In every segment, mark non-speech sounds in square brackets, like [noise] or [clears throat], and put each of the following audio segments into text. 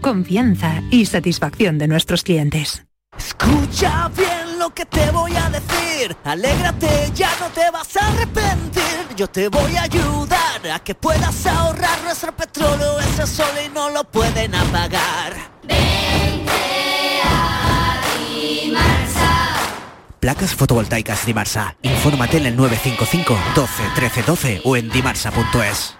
confianza y satisfacción de nuestros clientes. Escucha bien lo que te voy a decir. Alégrate, ya no te vas a arrepentir. Yo te voy a ayudar a que puedas ahorrar nuestro petróleo. Ese sol y no lo pueden apagar. Vente Dimarsa. Placas fotovoltaicas Dimarsa. Infórmate en el 955 12 13 12 o en dimarsa.es.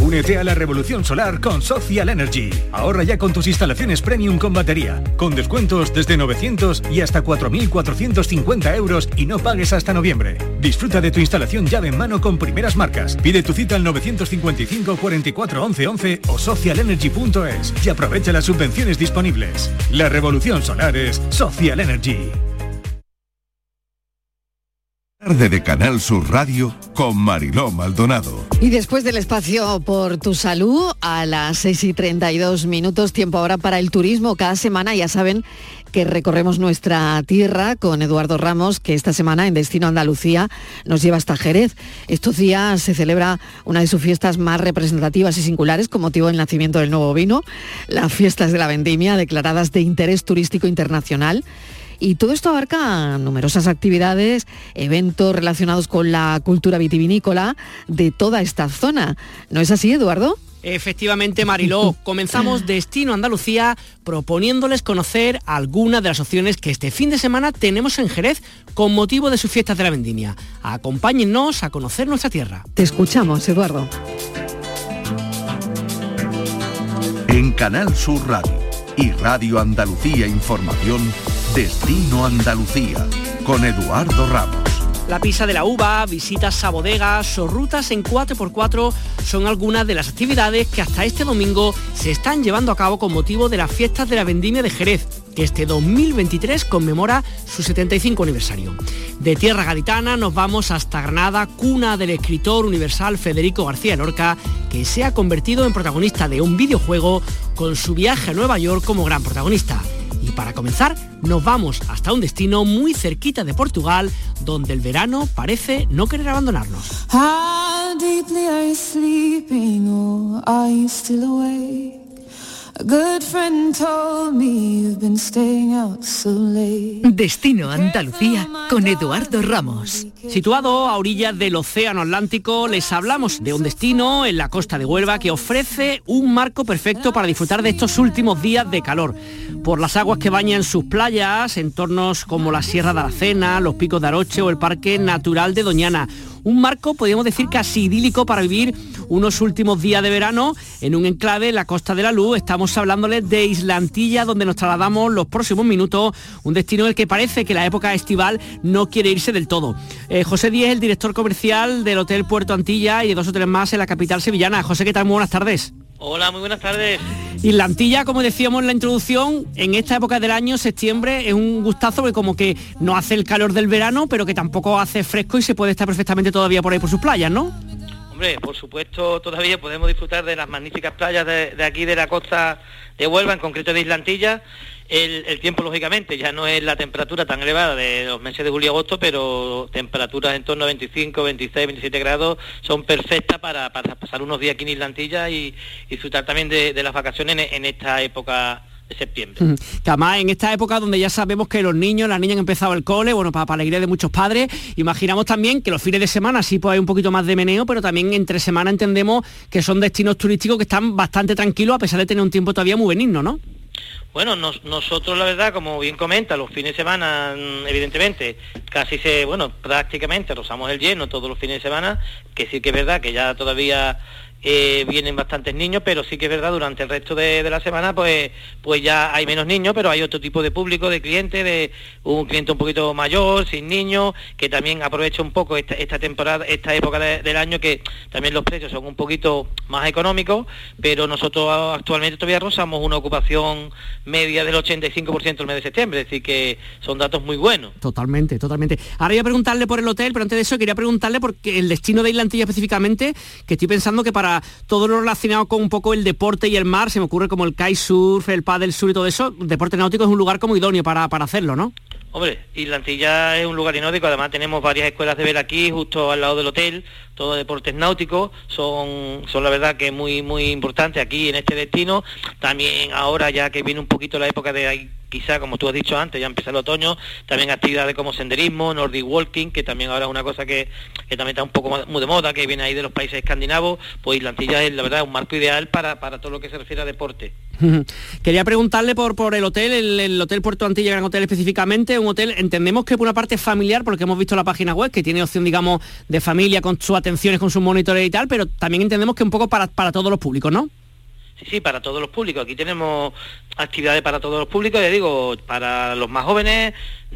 Únete a la revolución solar con Social Energy. Ahorra ya con tus instalaciones premium con batería, con descuentos desde 900 y hasta 4.450 euros y no pagues hasta noviembre. Disfruta de tu instalación llave en mano con primeras marcas. Pide tu cita al 955 44 11 11 o socialenergy.es y aprovecha las subvenciones disponibles. La revolución solar es Social Energy. Tarde de Canal Sur Radio con Mariló Maldonado. Y después del espacio por tu salud, a las 6 y 32 minutos, tiempo ahora para el turismo. Cada semana ya saben que recorremos nuestra tierra con Eduardo Ramos, que esta semana en Destino Andalucía nos lleva hasta Jerez. Estos días se celebra una de sus fiestas más representativas y singulares con motivo del nacimiento del nuevo vino, las fiestas de la vendimia declaradas de interés turístico internacional y todo esto abarca numerosas actividades, eventos relacionados con la cultura vitivinícola de toda esta zona. ¿No es así, Eduardo? Efectivamente, Mariló, [laughs] comenzamos Destino Andalucía proponiéndoles conocer algunas de las opciones que este fin de semana tenemos en Jerez con motivo de sus fiestas de la vendimia. Acompáñennos a conocer nuestra tierra. Te escuchamos, Eduardo. En Canal Sur Radio y Radio Andalucía Información, Destino Andalucía, con Eduardo Ramos. La pisa de la uva, visitas a bodegas o rutas en 4x4 son algunas de las actividades que hasta este domingo se están llevando a cabo con motivo de las fiestas de la vendimia de Jerez, que este 2023 conmemora su 75 aniversario. De tierra gaditana nos vamos hasta Granada, cuna del escritor universal Federico García Lorca, que se ha convertido en protagonista de un videojuego con su viaje a Nueva York como gran protagonista. Y para comenzar, nos vamos hasta un destino muy cerquita de Portugal, donde el verano parece no querer abandonarnos. Destino Andalucía con Eduardo Ramos. Situado a orillas del Océano Atlántico, les hablamos de un destino en la costa de Huelva que ofrece un marco perfecto para disfrutar de estos últimos días de calor. Por las aguas que bañan sus playas, entornos como la Sierra de Aracena, los Picos de Aroche o el Parque Natural de Doñana un marco, podríamos decir, casi idílico para vivir unos últimos días de verano en un enclave en la Costa de la Luz. Estamos hablándoles de Islantilla, donde nos trasladamos los próximos minutos, un destino en el que parece que la época estival no quiere irse del todo. Eh, José Díez, el director comercial del Hotel Puerto Antilla y de dos o tres más en la capital sevillana. José, ¿qué tal? Muy buenas tardes. Hola, muy buenas tardes. Islantilla, como decíamos en la introducción, en esta época del año, septiembre, es un gustazo que como que no hace el calor del verano, pero que tampoco hace fresco y se puede estar perfectamente todavía por ahí por sus playas, ¿no? Hombre, por supuesto, todavía podemos disfrutar de las magníficas playas de, de aquí de la costa de Huelva, en concreto de Islantilla, el, tiempo, lógicamente, ya no es la temperatura tan elevada de los meses de julio y agosto, pero temperaturas en torno a 25, 26, 27 grados son perfectas para, pasar unos días aquí en Islantilla y, disfrutar también de, las vacaciones en, esta época de septiembre. Además en esta época donde ya sabemos que los niños, las niñas han empezado el cole, bueno, para, para alegría de muchos padres, imaginamos también que los fines de semana sí pues hay un poquito más de meneo, pero también entre semana entendemos que son destinos turísticos que están bastante tranquilos a pesar de tener un tiempo todavía muy benigno, ¿no? Bueno, nosotros la verdad, como bien comenta, los fines de semana, mm, evidentemente, casi se, bueno, prácticamente rozamos el lleno todos los fines de semana, que sí que es verdad que ya todavía eh, vienen bastantes niños, pero sí que es verdad, durante el resto de, la semana pues, pues ya hay menos niños, pero hay otro tipo de público, de cliente, de un cliente un poquito mayor, sin niños, que también aprovecha un poco esta, temporada, esta época del año que también los precios son un poquito más económicos, pero nosotros actualmente todavía rozamos una ocupación media del 85% el mes de septiembre, decir que son datos muy buenos. Totalmente, totalmente. Ahora voy a preguntarle por el hotel, pero antes de eso quería preguntarle por el destino de Islantilla específicamente, que estoy pensando que para todo lo relacionado con un poco el deporte y el mar, se me ocurre como el kitesurf, el paddle sur y todo eso, deporte náutico es un lugar como idóneo para, para hacerlo, ¿no? Hombre, Islantilla es un lugar inódico, además tenemos varias escuelas de ver aquí, justo al lado del hotel, todos deportes náuticos, son, son la verdad que muy, muy importantes aquí en este destino. También ahora ya que viene un poquito la época de quizá, como tú has dicho antes, ya empieza el otoño, también actividades como senderismo, Nordic Walking, que también ahora es una cosa que, también está un poco muy de moda, que viene ahí de los países escandinavos, pues Islantilla es la verdad un marco ideal para, todo lo que se refiere a deporte. [laughs] Quería preguntarle por, por el hotel, el, Hotel Puerto Antilla Gran Hotel específicamente, un hotel, entendemos que por una parte familiar, porque hemos visto la página web, que tiene opción, digamos, de familia con sus atenciones, con sus monitores y tal, pero también entendemos que un poco para, para todos los públicos, ¿no? Sí, para todos los públicos. Aquí tenemos actividades para todos los públicos, ya digo, para los más jóvenes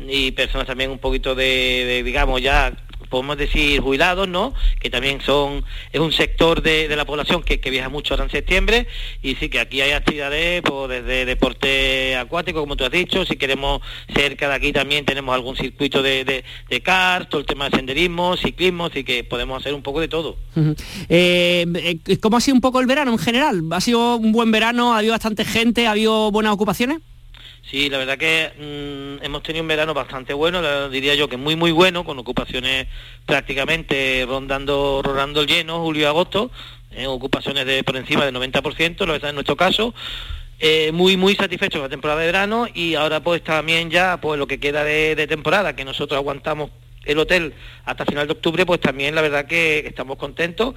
y personas también un poquito de digamos, ya podemos decir jubilados, ¿no? Que también son, es un sector de, la población que, viaja mucho ahora en septiembre y sí que aquí hay actividades pues, desde deporte acuático, como tú has dicho, si queremos cerca de aquí también tenemos algún circuito de, de, de kart, todo el tema de senderismo, ciclismo, así que podemos hacer un poco de todo. Eh, ¿Cómo ha sido un poco el verano en general? ¿Ha sido un buen verano? ¿Ha habido bastante gente? ¿Ha habido buenas ocupaciones? Sí, la verdad que mm, hemos tenido un verano bastante bueno, diría yo que muy muy bueno, con ocupaciones prácticamente rondando, rondando el lleno, julio y agosto, en ocupaciones de por encima del 90%, lo que está en nuestro caso. Eh, muy muy satisfechos con la temporada de verano y ahora pues también ya pues lo que queda de temporada, que nosotros aguantamos el hotel hasta final de octubre, pues también la verdad que estamos contentos.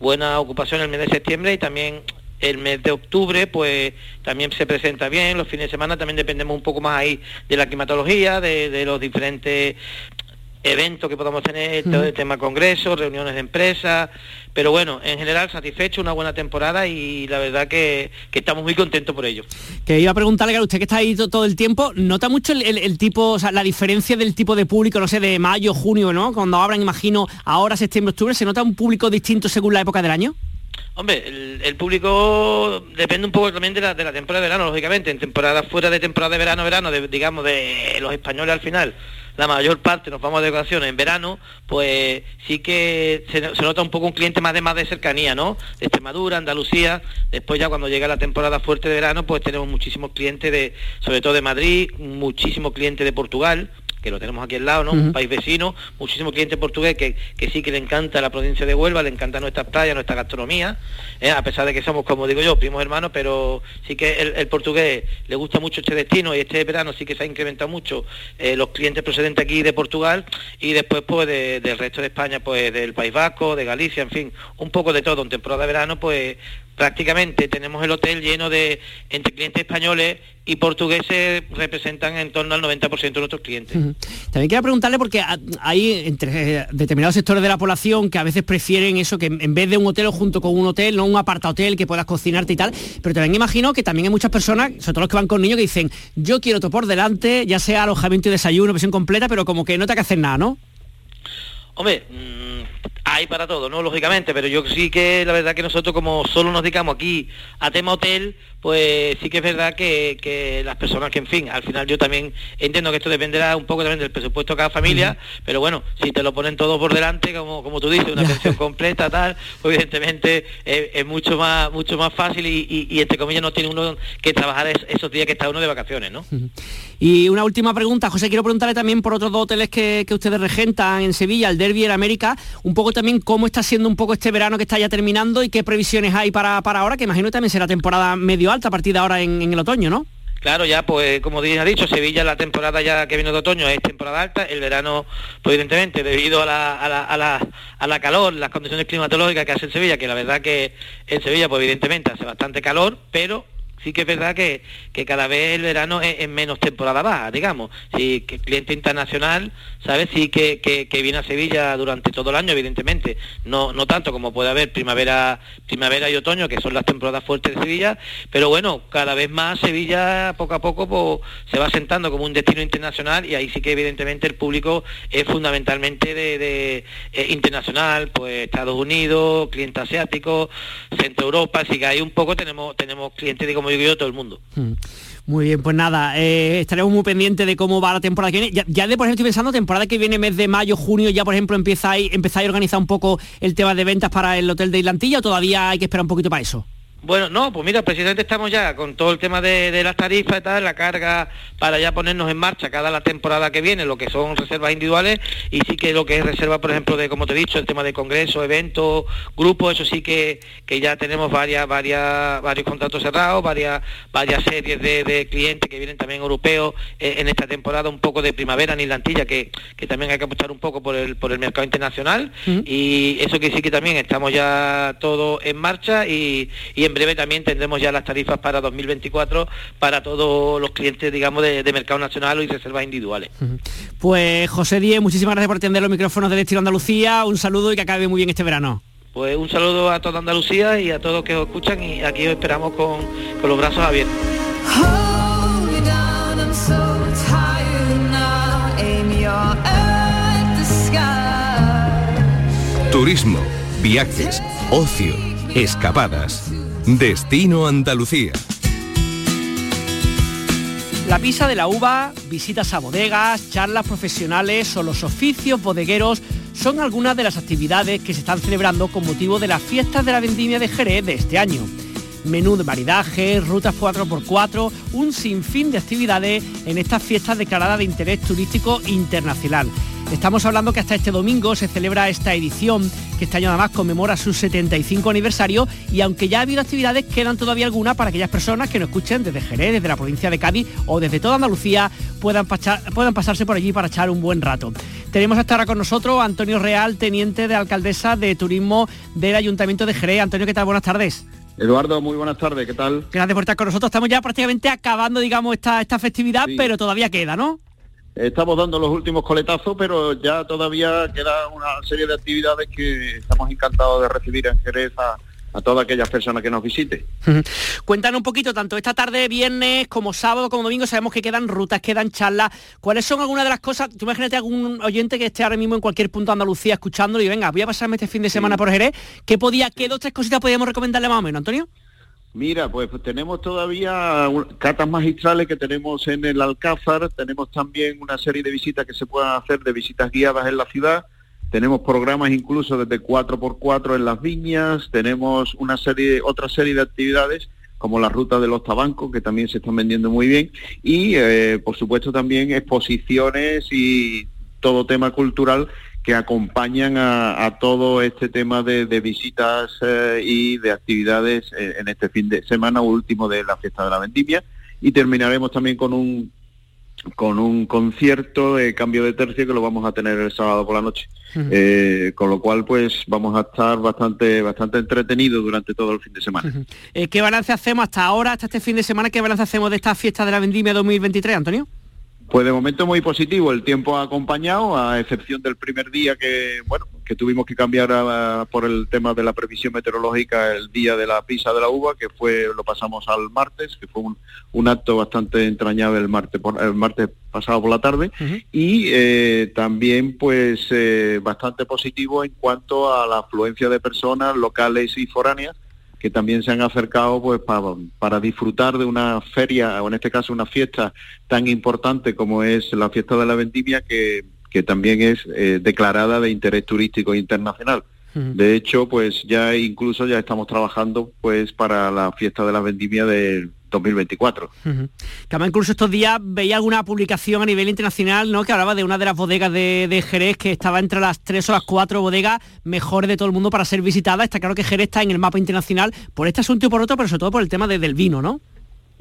Buena ocupación el mes de septiembre y también el mes de octubre pues también se presenta bien, los fines de semana también dependemos un poco más ahí de la climatología, de, los diferentes eventos que podamos tener, todo el tema congresos, reuniones de empresas, pero bueno, en general satisfecho, una buena temporada y la verdad que, estamos muy contentos por ello. Que iba a preguntarle a usted que está ahí todo el tiempo, ¿nota mucho el, tipo, o sea, la diferencia del tipo de público, no sé, de mayo, junio, ¿no? Cuando abran, imagino, ahora septiembre, octubre, ¿se nota un público distinto según la época del año? Hombre, el, público depende un poco también de la, temporada de verano, lógicamente. En temporada fuera de temporada de verano, verano, digamos, de los españoles al final, la mayor parte nos vamos de vacaciones en verano, pues sí que se, nota un poco un cliente más de más de cercanía, ¿no? De Extremadura, Andalucía. Después ya cuando llega la temporada fuerte de verano, pues tenemos muchísimos clientes de, sobre todo de Madrid, muchísimos clientes de Portugal, que lo tenemos aquí al lado, ¿no? Un país vecino, muchísimo cliente portugués que, que, sí que le encanta la provincia de Huelva, le encanta nuestras playas, nuestra gastronomía, ¿eh? a pesar de que somos, como digo yo, primos hermanos, pero sí que el, portugués le gusta mucho este destino y este verano sí que se ha incrementado mucho eh, los clientes procedentes aquí de Portugal y después pues del resto de España, pues del País Vasco, de Galicia, en fin, un poco de todo. En temporada de verano, pues prácticamente tenemos el hotel lleno de entre clientes españoles y portugueses representan en torno al 90% de nuestros clientes. También quiero preguntarle porque hay entre eh, determinados sectores de la población que a veces prefieren eso, que en vez de un hotel junto con un hotel, no un aparta hotel que puedas cocinarte y tal, pero también imagino que también hay muchas personas, sobre todo los que van con niños, que dicen, yo quiero todo por delante, ya sea alojamiento y desayuno, pensión completa, pero como que no te que hacer nada, ¿no? Hombre, mm, hay para todo, ¿no? Lógicamente, pero yo sí que la verdad que nosotros como solo nos dedicamos aquí a tema hotel, pues sí que es verdad que, las personas que, en fin, al final yo también entiendo que esto dependerá un poco también del presupuesto de cada familia, pero bueno, si te lo ponen todo por delante, como, como tú dices, una pensión completa, tal, pues evidentemente es, mucho más mucho más fácil y, entre comillas no tiene uno que trabajar esos días que está uno de vacaciones, ¿no? Y una última pregunta, José, quiero preguntarle también por otros dos hoteles que, que ustedes regentan en Sevilla, el Derby y el América, un poco también cómo está siendo un poco este verano que está ya terminando y qué previsiones hay para, para ahora, que imagino que también será temporada medio alta a partir de ahora en, el otoño, ¿no? Claro, ya pues como ha dicho, Sevilla la temporada ya que viene de otoño es temporada alta, el verano pues evidentemente debido a la, a la, a la, a la calor, las condiciones climatológicas que hace en Sevilla, que la verdad que en Sevilla pues evidentemente hace bastante calor, pero sí que es verdad que, cada vez el verano es, menos temporada baja, digamos. Sí, que cliente internacional, ¿sabes? Sí que, que, viene a Sevilla durante todo el año, evidentemente. No, no tanto como puede haber primavera, primavera y otoño, que son las temporadas fuertes de Sevilla, pero bueno, cada vez más Sevilla poco a poco pues, se va sentando como un destino internacional y ahí sí que evidentemente el público es fundamentalmente de, eh, internacional, pues Estados Unidos, cliente asiático, Centro Europa, así que ahí un poco tenemos, tenemos clientes de como yo todo el mundo. Mm. Muy bien, pues nada, eh, estaremos muy pendientes de cómo va la temporada que viene. Ya, de por ejemplo estoy pensando, temporada que viene mes de mayo, junio, ya por ejemplo empezáis, empezáis a organizar un poco el tema de ventas para el hotel de Islantilla o todavía hay que esperar un poquito para eso. Bueno, no, pues mira, precisamente estamos ya con todo el tema de, las tarifas y tal, la carga para ya ponernos en marcha cada la temporada que viene, lo que son reservas individuales y sí que lo que es reserva, por ejemplo, de, como te he dicho, el tema de congresos, eventos, grupos, eso sí que, que ya tenemos varias, varias, varios contratos cerrados, varias, varias series de, clientes que vienen también europeos eh, en esta temporada, un poco de primavera en Islantilla, que, que también hay que apostar un poco por el, por el mercado internacional y eso que sí que también estamos ya todo en marcha y, y en breve también tendremos ya las tarifas para 2024 para todos los clientes, digamos, de, mercado nacional y reservas individuales. Pues José Díez, muchísimas gracias por atender los micrófonos del Estilo Andalucía. Un saludo y que acabe muy bien este verano. Pues un saludo a toda Andalucía y a todos que os escuchan y aquí os esperamos con, con los brazos abiertos. Turismo, viajes, ocio, escapadas. Destino Andalucía. La pisa de la uva, visitas a bodegas, charlas profesionales o los oficios bodegueros son algunas de las actividades que se están celebrando con motivo de las fiestas de la vendimia de Jerez de este año. Menú de maridaje, rutas 4x4, un sinfín de actividades en estas fiestas declaradas de interés turístico internacional. Estamos hablando que hasta este domingo se celebra esta edición, que este año además conmemora su 75 aniversario y aunque ya ha habido actividades, quedan todavía algunas para aquellas personas que nos escuchen desde Jerez, desde la provincia de Cádiz o desde toda Andalucía, puedan, puedan pasarse por allí para echar un buen rato. Tenemos hasta ahora con nosotros a Antonio Real, teniente de alcaldesa de turismo del Ayuntamiento de Jerez. Antonio, ¿qué tal? Buenas tardes. Eduardo, muy buenas tardes, ¿qué tal? Gracias por estar con nosotros. Estamos ya prácticamente acabando, digamos, esta, esta festividad, pero todavía queda, ¿no? Estamos dando los últimos coletazos, pero ya todavía queda una serie de actividades que estamos encantados de recibir en Jerez a, todas aquellas personas que nos visiten. Cuéntanos un poquito, tanto esta tarde, viernes, como sábado, como domingo, sabemos que quedan rutas, quedan charlas. ¿Cuáles son algunas de las cosas? Tú imagínate algún oyente que esté ahora mismo en cualquier punto de Andalucía escuchándolo y venga, voy a pasarme este fin de semana por Jerez. ¿Qué podía, qué dos, tres cositas podríamos recomendarle más o menos, Antonio? Mira, pues tenemos todavía catas magistrales que tenemos en el Alcázar, tenemos también una serie de visitas que se puedan hacer, de visitas guiadas en la ciudad, tenemos programas incluso desde 4x4 en las viñas, tenemos una serie, otra serie de actividades como la ruta de los tabancos, que también se están vendiendo muy bien, y eh, por supuesto también exposiciones y todo tema cultural que acompañan a, todo este tema de, visitas eh, y de actividades eh, en este fin de semana último de la fiesta de la vendimia y terminaremos también con un con un concierto de cambio de tercio que lo vamos a tener el sábado por la noche. Eh, con lo cual, pues vamos a estar bastante bastante entretenidos durante todo el fin de semana. ¿Qué balance hacemos hasta ahora, hasta este fin de semana? ¿Qué balance hacemos de esta fiesta de la vendimia 2023, Antonio? Pues de momento muy positivo, el tiempo ha acompañado, a excepción del primer día que, bueno, que tuvimos que cambiar por el tema de la previsión meteorológica el día de la pisa de la uva, que fue, lo pasamos al martes, que fue un, acto bastante entrañable el martes, el martes pasado por la tarde, y eh, también pues eh, bastante positivo en cuanto a la afluencia de personas locales y foráneas, que también se han acercado pues para, disfrutar de una feria, o en este caso una fiesta tan importante como es la fiesta de la vendimia, que, también es eh, declarada de interés turístico internacional. De hecho, pues ya incluso ya estamos trabajando pues para la fiesta de la vendimia del 2024. Uh incluso estos días veía alguna publicación a nivel internacional ¿no? que hablaba de una de las bodegas de, Jerez que estaba entre las tres o las cuatro bodegas mejores de todo el mundo para ser visitada. Está claro que Jerez está en el mapa internacional por este asunto y por otro, pero sobre todo por el tema del vino, ¿no?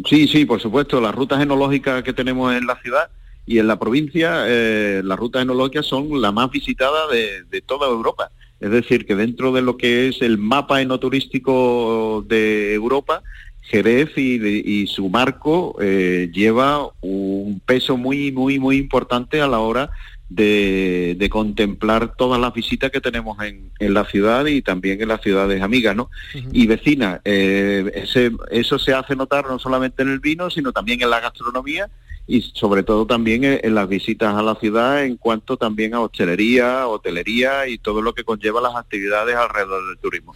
Sí, sí, por supuesto. Las rutas enológicas que tenemos en la ciudad y en la provincia, eh, las rutas enológicas son las más visitadas de, de toda Europa. Es decir, que dentro de lo que es el mapa enoturístico de Europa, Jerez y, su marco eh, lleva un peso muy, muy, muy importante a la hora de, contemplar todas las visitas que tenemos en, la ciudad y también en las ciudades amigas ¿no? y vecinas. Eh, eso se hace notar no solamente en el vino, sino también en la gastronomía y sobre todo también en, las visitas a la ciudad en cuanto también a hostelería, hotelería y todo lo que conlleva las actividades alrededor del turismo.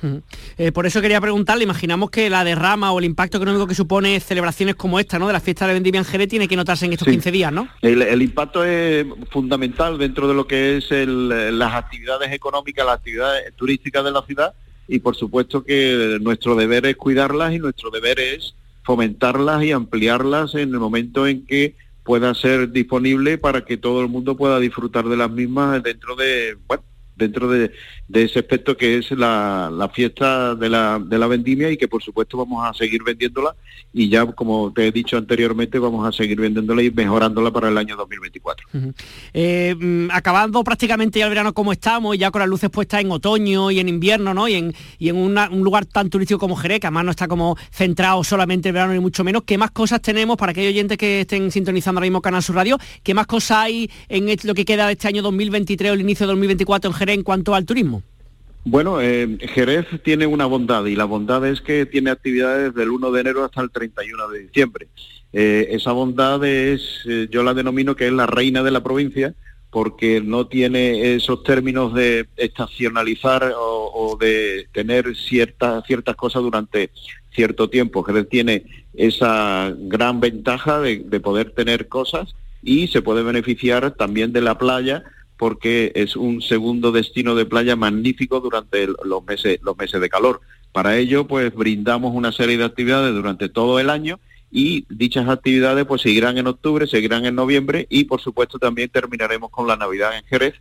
Eh, por eso quería preguntarle, imaginamos que la derrama o el impacto económico que supone celebraciones como esta, ¿no? De la fiesta de Vendimia en Jerez tiene que notarse en estos 15 días, ¿no? El, impacto es fundamental dentro de lo que es las actividades económicas, las actividades turísticas de la ciudad y por supuesto que nuestro deber es cuidarlas y nuestro deber es fomentarlas y ampliarlas en el momento en que pueda ser disponible para que todo el mundo pueda disfrutar de las mismas dentro de, bueno, dentro de, ese aspecto que es la, fiesta de la, de la vendimia y que por supuesto vamos a seguir vendiéndola y ya como te he dicho anteriormente vamos a seguir vendiéndola y mejorándola para el año 2024. Eh, mm, acabando prácticamente ya el verano como estamos, ya con las luces puestas en otoño y en invierno, ¿no? Y en, y en un lugar tan turístico como Jerez, que además no está como centrado solamente el verano ni mucho menos, ¿qué más cosas tenemos para aquellos oyentes que estén sintonizando ahora mismo Canal Sur Radio? ¿Qué más cosas hay en lo que queda de este año 2023 o el inicio de 2024 en Jerez en cuanto al turismo? Bueno, eh, Jerez tiene una bondad y la bondad es que tiene actividades del 1 de enero hasta el 31 de diciembre. Eh, esa bondad es, eh, yo la denomino que es la reina de la provincia porque no tiene esos términos de estacionalizar o, de tener ciertas ciertas cosas durante cierto tiempo. Jerez tiene esa gran ventaja de poder tener cosas y se puede beneficiar también de la playa porque es un segundo destino de playa magnífico durante los meses los meses de calor. Para ello, pues brindamos una serie de actividades durante todo el año y dichas actividades pues seguirán en octubre, seguirán en noviembre y por supuesto también terminaremos con la Navidad en Jerez,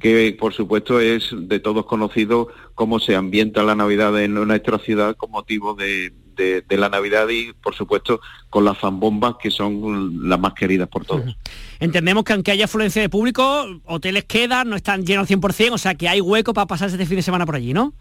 que por supuesto es de todos conocido cómo se ambienta la Navidad en nuestra ciudad con motivo de, de, la Navidad y, por supuesto, con las zambombas que son las más queridas por todos. Entendemos que aunque haya afluencia de público, hoteles quedan, no están llenos al 100%, o sea que hay hueco para pasarse este fin de semana por allí, ¿no?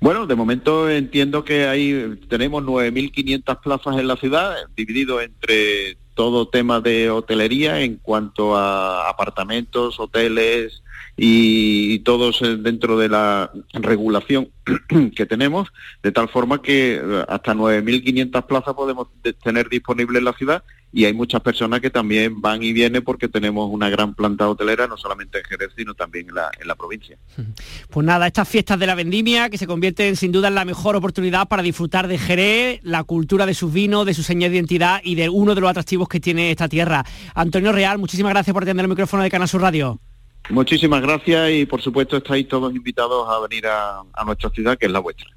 Bueno, de momento entiendo que hay, tenemos 9.500 plazas en la ciudad, dividido entre todo tema de hotelería en cuanto a apartamentos, hoteles, y, todos eh, dentro de la regulación [clears throat] que tenemos, de tal forma que eh, hasta 9.500 plazas podemos tener disponibles en la ciudad y hay muchas personas que también van y vienen porque tenemos una gran planta hotelera, no solamente en Jerez, sino también en la, en la provincia. [laughs] Pues nada, estas fiestas de la vendimia que se convierten sin duda en la mejor oportunidad para disfrutar de Jerez, la cultura de sus vinos, de su señal de identidad y de uno de los atractivos que tiene esta tierra. Antonio Real, muchísimas gracias por atender el micrófono de Canal Sur Radio. Muchísimas gracias y por supuesto estáis todos invitados a venir a, nuestra ciudad, que es la vuestra.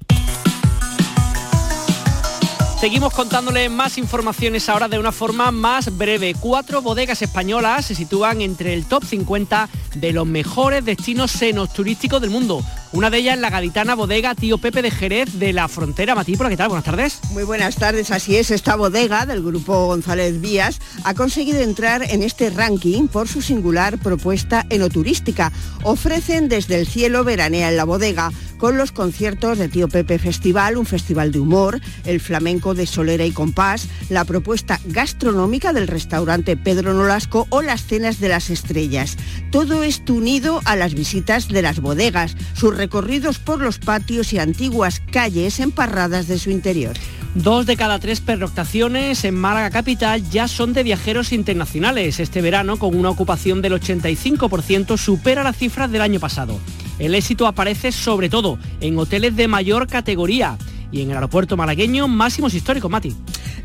Seguimos contándole más informaciones ahora de una forma más breve. Cuatro bodegas españolas se sitúan entre el top 50 de los mejores destinos turísticos del mundo. Una de ellas es la gaditana bodega Tío Pepe de Jerez de la Frontera. Matípola, ¿qué tal? Buenas tardes. Muy buenas tardes, así es. Esta bodega del grupo González Vías ha conseguido entrar en este ranking por su singular propuesta enoturística. Ofrecen desde el cielo veranea en la bodega con los conciertos de Tío Pepe Festival, un festival de humor, el flamenco de Solera y Compás, la propuesta gastronómica del restaurante Pedro Nolasco o las cenas de las estrellas. Todo esto unido a las visitas de las bodegas, sus recorridos por los patios y antiguas calles emparradas de su interior. Dos de cada tres pernoctaciones en Málaga Capital ya son de viajeros internacionales. Este verano, con una ocupación del 85%, supera las cifras del año pasado. El éxito aparece sobre todo en hoteles de mayor categoría y en el aeropuerto malagueño máximos históricos, Mati.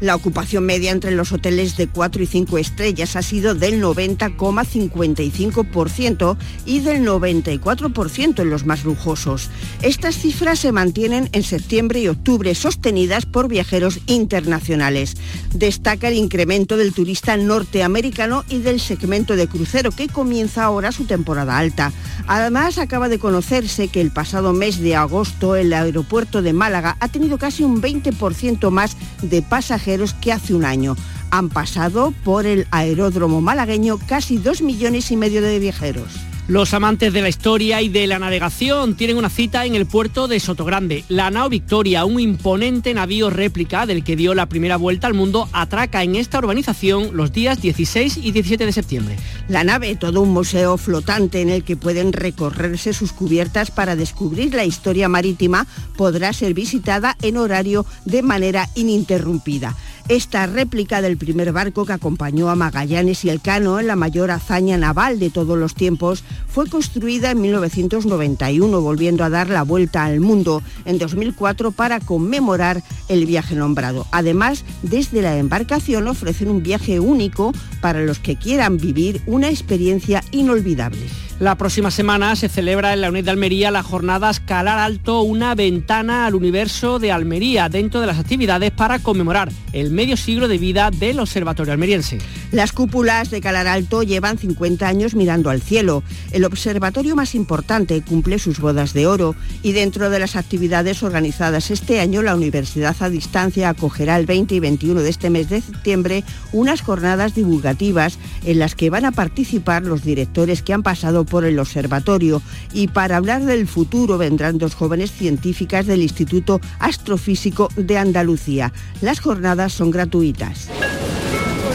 La ocupación media entre los hoteles de 4 y 5 estrellas ha sido del 90,55% y del 94% en los más lujosos. Estas cifras se mantienen en septiembre y octubre, sostenidas por viajeros internacionales. Destaca el incremento del turista norteamericano y del segmento de crucero, que comienza ahora su temporada alta. Además, acaba de conocerse que el pasado mes de agosto el aeropuerto de Málaga ha tenido casi un 20% más de pasajeros que hace un año. Han pasado por el aeródromo malagueño casi dos millones y medio de viajeros. Los amantes de la historia y de la navegación tienen una cita en el puerto de Sotogrande. La nao Victoria, un imponente navío réplica del que dio la primera vuelta al mundo, atraca en esta urbanización los días 16 y 17 de septiembre. La nave, todo un museo flotante en el que pueden recorrerse sus cubiertas para descubrir la historia marítima, podrá ser visitada en horario de manera ininterrumpida. Esta réplica del primer barco que acompañó a Magallanes y Elcano en la mayor hazaña naval de todos los tiempos fue construida en 1991, volviendo a dar la vuelta al mundo en 2004 para conmemorar el viaje nombrado. Además, desde la embarcación ofrecen un viaje único para los que quieran vivir una experiencia inolvidable. La próxima semana se celebra en la UNED de Almería la jornada Escalar Alto, una ventana al universo de Almería, dentro de las actividades para conmemorar el medio siglo de vida del Observatorio Almeriense. Las cúpulas de Calar Alto llevan 50 años mirando al cielo. El observatorio más importante cumple sus bodas de oro y dentro de las actividades organizadas este año, la Universidad a Distancia acogerá el 20 y 21 de este mes de septiembre unas jornadas divulgativas en las que van a participar los directores que han pasado por el observatorio y para hablar del futuro vendrán dos jóvenes científicas del Instituto Astrofísico de Andalucía. Las jornadas son gratuitas.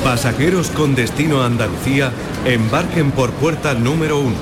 Pasajeros con destino a Andalucía, embarquen por puerta número 1.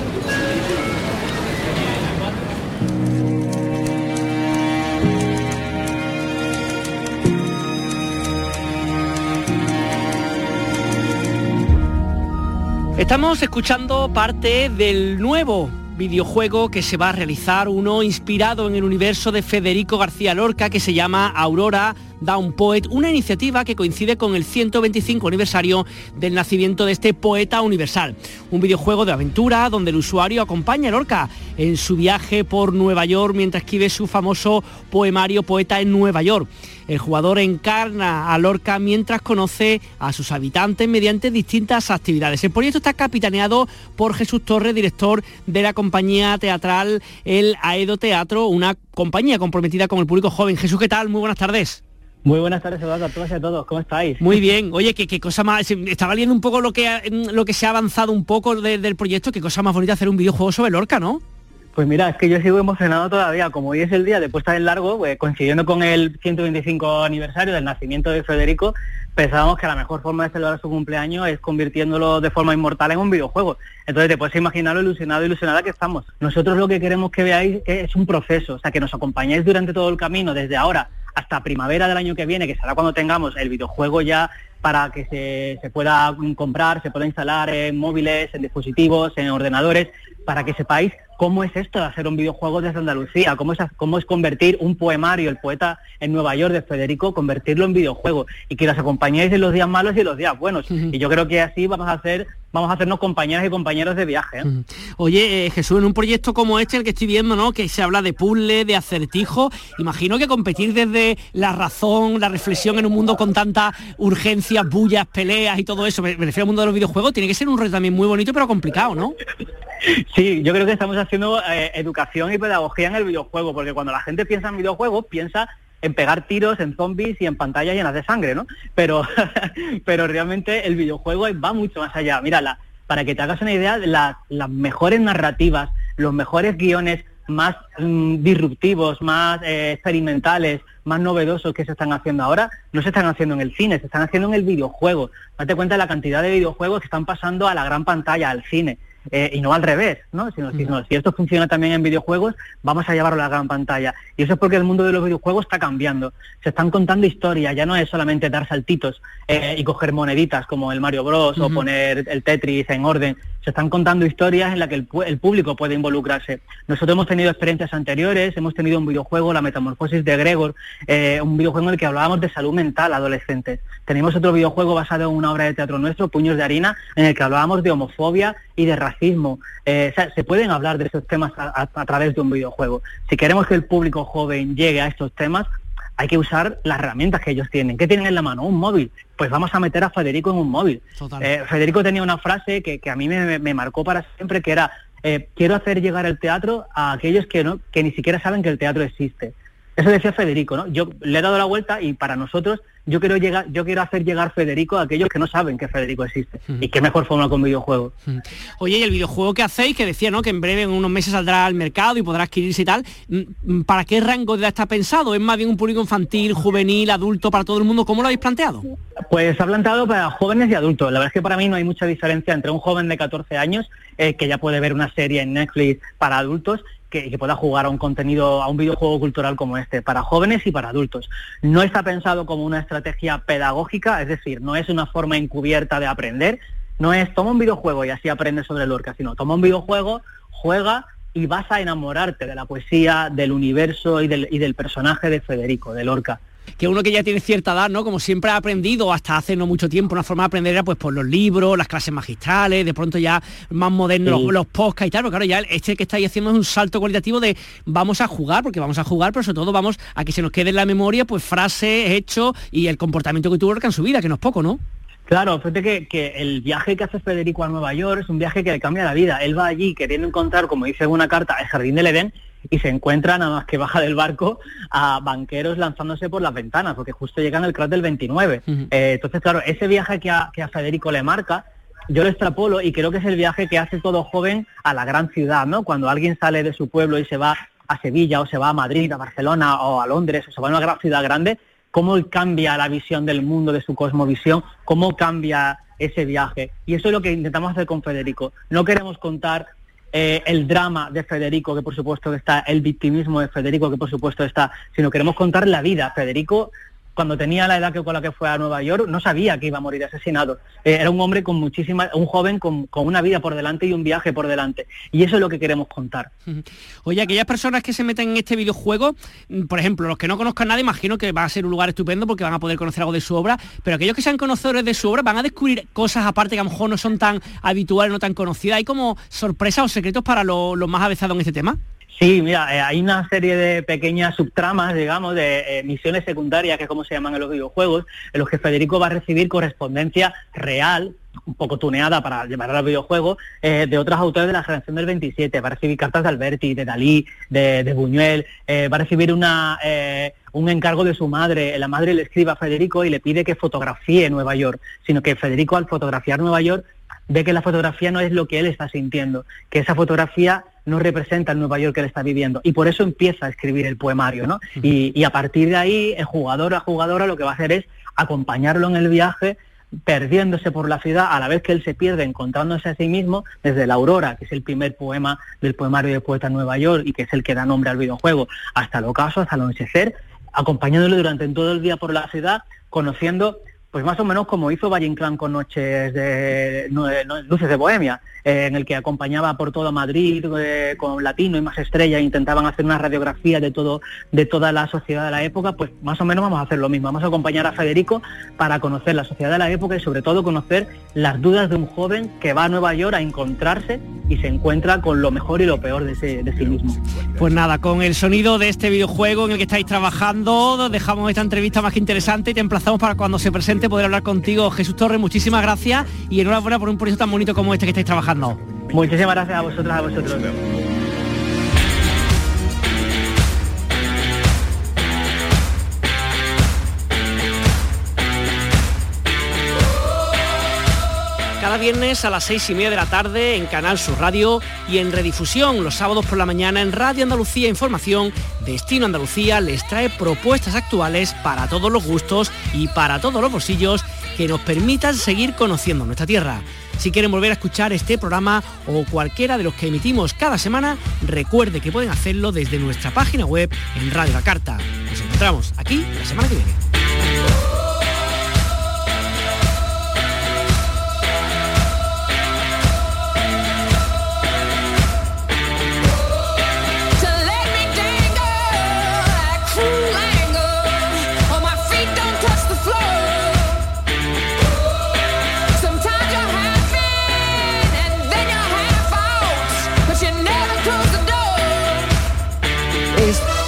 Estamos escuchando parte del nuevo videojuego que se va a realizar, uno inspirado en el universo de Federico García Lorca que se llama Aurora Down Poet, una iniciativa que coincide con el 125 aniversario del nacimiento de este poeta universal. Un videojuego de aventura donde el usuario acompaña a Lorca en su viaje por Nueva York mientras escribe su famoso poemario Poeta en Nueva York. El jugador encarna a Lorca mientras conoce a sus habitantes mediante distintas actividades. El proyecto está capitaneado por Jesús Torres, director de la compañía teatral El Aedo Teatro, una compañía comprometida con el público joven. Jesús, ¿qué tal? Muy buenas tardes. Muy buenas tardes, Eduardo, a todos y a todos. ¿Cómo estáis? Muy bien. Oye, ¿qué, cosa más... Estaba leyendo un poco lo que, lo que se ha avanzado un poco del proyecto. Qué cosa más bonita hacer un videojuego sobre Lorca, ¿no? Pues mira, es que yo sigo emocionado todavía. Como hoy es el día de puesta en largo, pues, coincidiendo con el 125 aniversario del nacimiento de Federico, pensábamos que la mejor forma de celebrar su cumpleaños es convirtiéndolo de forma inmortal en un videojuego. Entonces te puedes imaginar lo ilusionado ilusionada que estamos. Nosotros lo que queremos que veáis es un proceso, o sea, que nos acompañéis durante todo el camino, desde ahora hasta primavera del año que viene, que será cuando tengamos el videojuego ya para que se, se, pueda comprar, se pueda instalar en móviles, en dispositivos, en ordenadores, para que sepáis cómo es esto de hacer un videojuego desde Andalucía, cómo es, cómo es convertir un poemario, el poeta en Nueva York de Federico, convertirlo en videojuego y que las acompañéis en los días malos y en los días buenos. Y yo creo que así vamos a hacer vamos a hacernos compañeras y compañeros de viaje. ¿eh? Oye, eh, Jesús, en un proyecto como este, el que estoy viendo, ¿no? Que se habla de puzzle, de acertijo, imagino que competir desde la razón, la reflexión en un mundo con tanta urgencia, bullas, peleas y todo eso, me, refiero al mundo de los videojuegos, tiene que ser un reto también muy bonito pero complicado, ¿no? Sí, yo creo que estamos haciendo eh, educación y pedagogía en el videojuego, porque cuando la gente piensa en videojuegos, piensa en pegar tiros, en zombies y en pantallas llenas de sangre, ¿no? Pero, [laughs] pero realmente el videojuego va mucho más allá. Mira, para que te hagas una idea, las mejores narrativas, los mejores guiones más mm, disruptivos, más eh, experimentales, más novedosos que se están haciendo ahora, no se están haciendo en el cine, se están haciendo en el videojuego. Date cuenta de la cantidad de videojuegos que están pasando a la gran pantalla, al cine. Eh, y no al revés, ¿no? Sino, si esto funciona también en videojuegos, vamos a llevarlo a la gran pantalla. Y eso es porque el mundo de los videojuegos está cambiando. Se están contando historias, ya no es solamente dar saltitos eh, y coger moneditas como el Mario Bros o poner el Tetris en orden. Se están contando historias en las que el, público puede involucrarse. Nosotros hemos tenido experiencias anteriores, hemos tenido un videojuego, La Metamorfosis de Gregor, eh, un videojuego en el que hablábamos de salud mental adolescentes. Tenemos otro videojuego basado en una obra de teatro nuestro, Puños de Harina, en el que hablábamos de homofobia y de racismo. Eh, se pueden hablar de esos temas a, través de un videojuego. Si queremos que el público joven llegue a estos temas, hay que usar las herramientas que ellos tienen. ¿Qué tienen en la mano? Un móvil. Pues vamos a meter a Federico en un móvil. Eh, Federico tenía una frase que, a mí me, marcó para siempre, que era, eh, quiero hacer llegar el teatro a aquellos que, no, que ni siquiera saben que el teatro existe. Eso decía Federico, ¿no? Yo le he dado la vuelta y para nosotros yo quiero llegar, yo quiero hacer llegar Federico a aquellos que no saben que Federico existe. Y qué mejor forma con videojuegos. Oye, y el videojuego que hacéis, que decía, ¿no? Que en breve, en unos meses saldrá al mercado y podrá adquirirse y tal. Mm, mm, ¿Para qué rango de edad está pensado? ¿Es más bien un público infantil, juvenil, adulto, para todo el mundo? ¿Cómo lo habéis planteado? Pues ha planteado para jóvenes y adultos. La verdad es que para mí no hay mucha diferencia entre un joven de 14 años eh, que ya puede ver una serie en Netflix para adultos que, pueda jugar a un contenido, a un videojuego cultural como este, para jóvenes y para adultos. No está pensado como una estrategia pedagógica, es decir, no es una forma encubierta de aprender, no es toma un videojuego y así aprendes sobre Lorca, sino toma un videojuego, juega y vas a enamorarte de la poesía, del universo y del, y del personaje de Federico, de Lorca que uno que ya tiene cierta edad, ¿no? Como siempre ha aprendido hasta hace no mucho tiempo, una forma de aprender era pues por los libros, las clases magistrales, de pronto ya más modernos los, podcasts y tal, pero claro, ya este que estáis haciendo es un salto cualitativo de vamos a jugar, porque vamos a jugar, pero sobre todo vamos a que se nos quede en la memoria pues frases, hechos y el comportamiento que tuvo en su vida, que no es poco, ¿no? Claro, fíjate que, que, el viaje que hace Federico a Nueva York es un viaje que le cambia la vida. Él va allí queriendo encontrar, como dice en una carta, el jardín del Edén y se encuentra nada más que baja del barco a banqueros lanzándose por las ventanas, porque justo llegan el crash del 29. Eh, entonces, claro, ese viaje que a, que a Federico le marca, yo lo extrapolo y creo que es el viaje que hace todo joven a la gran ciudad, ¿no? Cuando alguien sale de su pueblo y se va a Sevilla o se va a Madrid, a Barcelona o a Londres o se va a una gran ciudad grande, cómo cambia la visión del mundo, de su cosmovisión, cómo cambia ese viaje. Y eso es lo que intentamos hacer con Federico. No queremos contar eh, el drama de Federico, que por supuesto está, el victimismo de Federico, que por supuesto está, sino queremos contar la vida. Federico cuando tenía la edad que con la que fue a Nueva York, no sabía que iba a morir asesinado. Eh, era un hombre con muchísima, un joven con, una vida por delante y un viaje por delante. Y eso es lo que queremos contar. [laughs] Oye, aquellas personas que se meten en este videojuego, mm, por ejemplo, los que no conozcan nada, imagino que va a ser un lugar estupendo porque van a poder conocer algo de su obra, pero aquellos que sean conocedores de su obra van a descubrir cosas aparte que a lo mejor no son tan habituales, no tan conocidas. ¿Hay como sorpresas o secretos para los más avezados en este tema? Sí, mira, eh, hay una serie de pequeñas subtramas, digamos, de eh, misiones secundarias, que es como se llaman en los videojuegos, en los que Federico va a recibir correspondencia real, un poco tuneada para llevar al videojuego, eh, de otros autores de la generación del 27. Va a recibir cartas de Alberti, de Dalí, de, Buñuel, va a recibir una, un encargo de su madre. La madre le escribe a Federico y le pide que fotografíe Nueva York, sino que Federico al fotografiar Nueva York ve que la fotografía no es lo que él está sintiendo, que esa fotografía no representa el Nueva York que él está viviendo. Y por eso empieza a escribir el poemario, ¿no? y, y, a partir de ahí, el jugador a jugadora lo que va a hacer es acompañarlo en el viaje, perdiéndose por la ciudad, a la vez que él se pierde encontrándose a sí mismo, desde La Aurora, que es el primer poema del poemario de poeta Nueva York y que es el que da nombre al videojuego, hasta el ocaso, hasta el anochecer, acompañándole durante todo el día por la ciudad, conociendo pues más o menos como hizo Valle Inclán con Noches de Luces de Bohemia, eh, en el que acompañaba por todo Madrid eh, con Latino y más estrellas, intentaban hacer una radiografía de todo, de toda la sociedad de la época, pues más o menos vamos a hacer lo mismo, vamos a acompañar a Federico para conocer la sociedad de la época y sobre todo conocer las dudas de un joven que va a Nueva York a encontrarse y se encuentra con lo mejor y lo peor de, de sí mismo. Pues nada, con el sonido de este videojuego en el que estáis trabajando, dejamos esta entrevista más que interesante y te emplazamos para cuando se presente poder hablar contigo. Jesús Torres, muchísimas gracias y enhorabuena por un proyecto tan bonito como este que estáis trabajando. Muchísimas gracias a vosotros, a vosotros. Viernes a las seis y media de la tarde en Canal Sur Radio y en redifusión los sábados por la mañana en Radio Andalucía Información. Destino Andalucía les trae propuestas actuales para todos los gustos y para todos los bolsillos que nos permitan seguir conociendo nuestra tierra. Si quieren volver a escuchar este programa o cualquiera de los que emitimos cada semana, recuerde que pueden hacerlo desde nuestra página web en Radio La Carta. Nos encontramos aquí la semana que viene.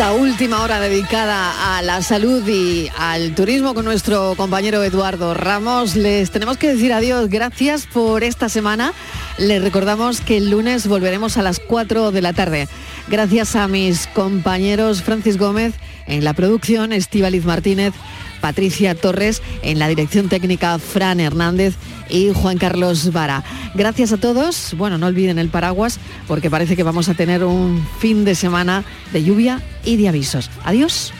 Esta última hora dedicada a la salud y al turismo con nuestro compañero Eduardo Ramos. Les tenemos que decir adiós. Gracias por esta semana. Les recordamos que el lunes volveremos a las 4 de la tarde. Gracias a mis compañeros Francis Gómez en la producción, Estíbaliz Martínez, Patricia Torres, en la dirección técnica Fran Hernández y Juan Carlos Vara. Gracias a todos. Bueno, no olviden el paraguas porque parece que vamos a tener un fin de semana de lluvia y de avisos. Adiós.